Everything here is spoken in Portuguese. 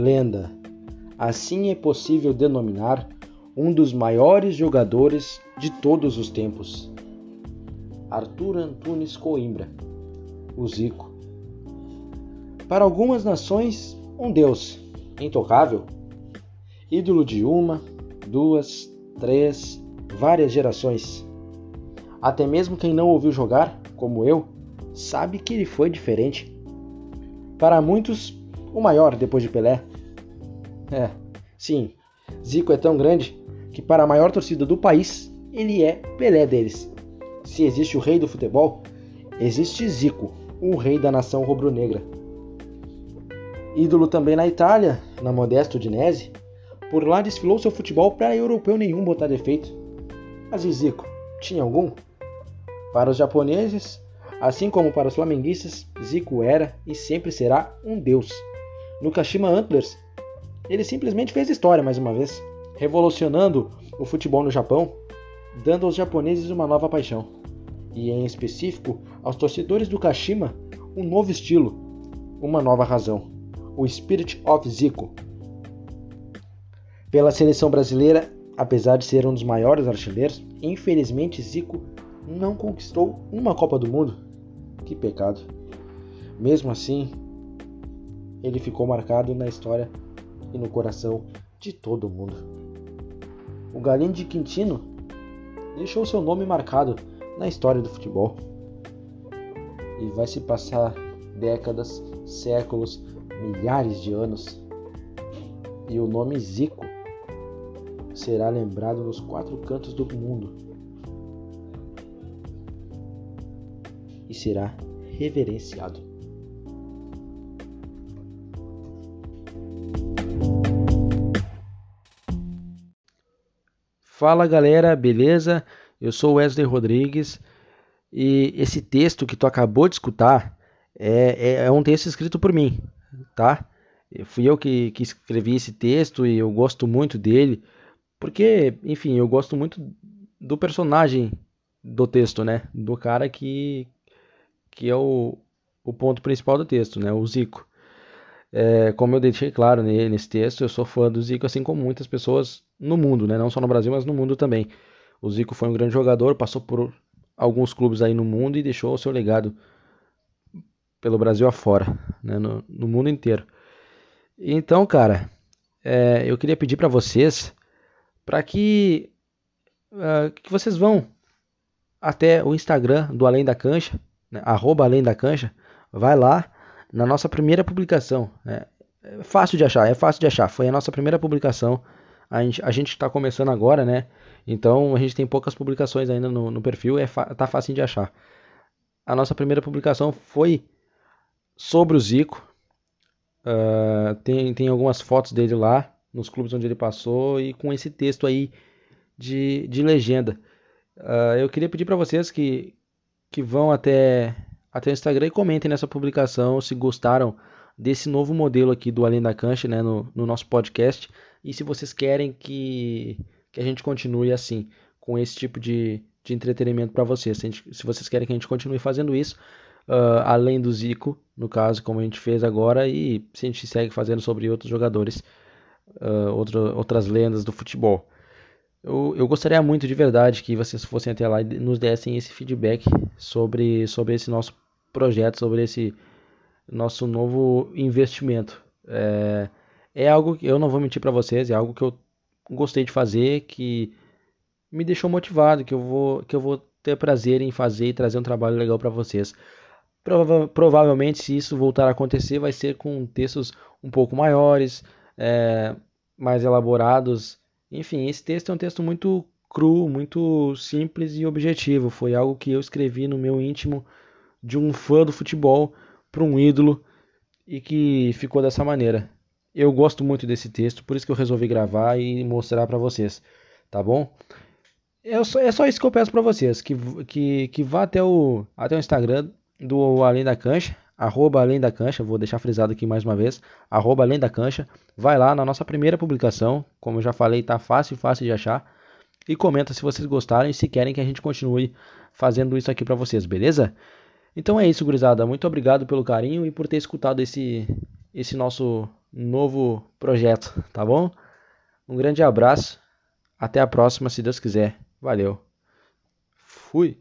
lenda. Assim é possível denominar um dos maiores jogadores de todos os tempos. Arthur Antunes Coimbra, o Zico. Para algumas nações, um deus intocável, ídolo de uma, duas, três, várias gerações. Até mesmo quem não ouviu jogar, como eu, sabe que ele foi diferente. Para muitos, o maior depois de Pelé. É, sim, Zico é tão grande que para a maior torcida do país, ele é Pelé deles. Se existe o rei do futebol, existe Zico, o rei da nação rubro-negra. Ídolo também na Itália, na modesta Udinese, por lá desfilou seu futebol para europeu nenhum botar defeito. Mas e Zico? Tinha algum? Para os japoneses, assim como para os flamenguistas, Zico era e sempre será um deus. No Kashima Antlers, ele simplesmente fez história mais uma vez, revolucionando o futebol no Japão, dando aos japoneses uma nova paixão, e em específico aos torcedores do Kashima um novo estilo, uma nova razão, o Spirit of Zico. Pela seleção brasileira, apesar de ser um dos maiores artilheiros, infelizmente Zico não conquistou uma Copa do Mundo. Que pecado. Mesmo assim, ele ficou marcado na história e no coração de todo mundo. O Galinho de Quintino deixou seu nome marcado na história do futebol. E vai se passar décadas, séculos, milhares de anos. E o nome Zico será lembrado nos quatro cantos do mundo e será reverenciado. Fala galera, beleza? Eu sou Wesley Rodrigues e esse texto que tu acabou de escutar é, é, é um texto escrito por mim, tá? Fui eu que, que escrevi esse texto e eu gosto muito dele, porque, enfim, eu gosto muito do personagem do texto, né? Do cara que, que é o, o ponto principal do texto, né? O Zico. É, como eu deixei claro nesse texto, eu sou fã do Zico, assim como muitas pessoas no mundo, né? Não só no Brasil, mas no mundo também. O Zico foi um grande jogador, passou por alguns clubes aí no mundo e deixou o seu legado pelo Brasil afora, né? no, no mundo inteiro. Então, cara, é, eu queria pedir para vocês para que, uh, que vocês vão até o Instagram do Além da Cancha, né? arroba Além da Cancha, vai lá na nossa primeira publicação. Né? É fácil de achar, é fácil de achar. Foi a nossa primeira publicação. A gente a está começando agora, né? Então a gente tem poucas publicações ainda no, no perfil, é tá fácil de achar. A nossa primeira publicação foi sobre o Zico. Uh, tem, tem algumas fotos dele lá, nos clubes onde ele passou, e com esse texto aí de, de legenda. Uh, eu queria pedir para vocês que, que vão até, até o Instagram e comentem nessa publicação se gostaram desse novo modelo aqui do Além da Cancha, né, no, no nosso podcast, e se vocês querem que, que a gente continue assim, com esse tipo de, de entretenimento para vocês. Se, gente, se, vocês querem que a gente continue fazendo isso, uh, além do Zico, no caso, como a gente fez agora, e se a gente segue fazendo sobre outros jogadores, uh, outro, outras lendas do futebol. Eu, eu, gostaria muito de verdade que vocês fossem até lá e nos dessem esse feedback sobre, sobre esse nosso projeto, sobre esse nosso novo investimento. É, é algo que eu não vou mentir para vocês, é algo que eu gostei de fazer, que me deixou motivado, que eu vou, que eu vou ter prazer em fazer e trazer um trabalho legal para vocês. Prova provavelmente, se isso voltar a acontecer, vai ser com textos um pouco maiores, é, mais elaborados. Enfim, esse texto é um texto muito cru, muito simples e objetivo. Foi algo que eu escrevi no meu íntimo de um fã do futebol para um ídolo e que ficou dessa maneira. Eu gosto muito desse texto, por isso que eu resolvi gravar e mostrar para vocês, tá bom? É só, é só isso que eu peço para vocês, que, que, que vá até o, até o Instagram do Além da Cancha, arroba Além da Cancha, vou deixar frisado aqui mais uma vez, arroba Além da Cancha, vai lá na nossa primeira publicação, como eu já falei, tá fácil, fácil de achar, e comenta se vocês gostarem e se querem que a gente continue fazendo isso aqui para vocês, beleza? Então é isso, gurizada, muito obrigado pelo carinho e por ter escutado esse, esse nosso novo projeto, tá bom? Um grande abraço, até a próxima, se Deus quiser. Valeu. Fui.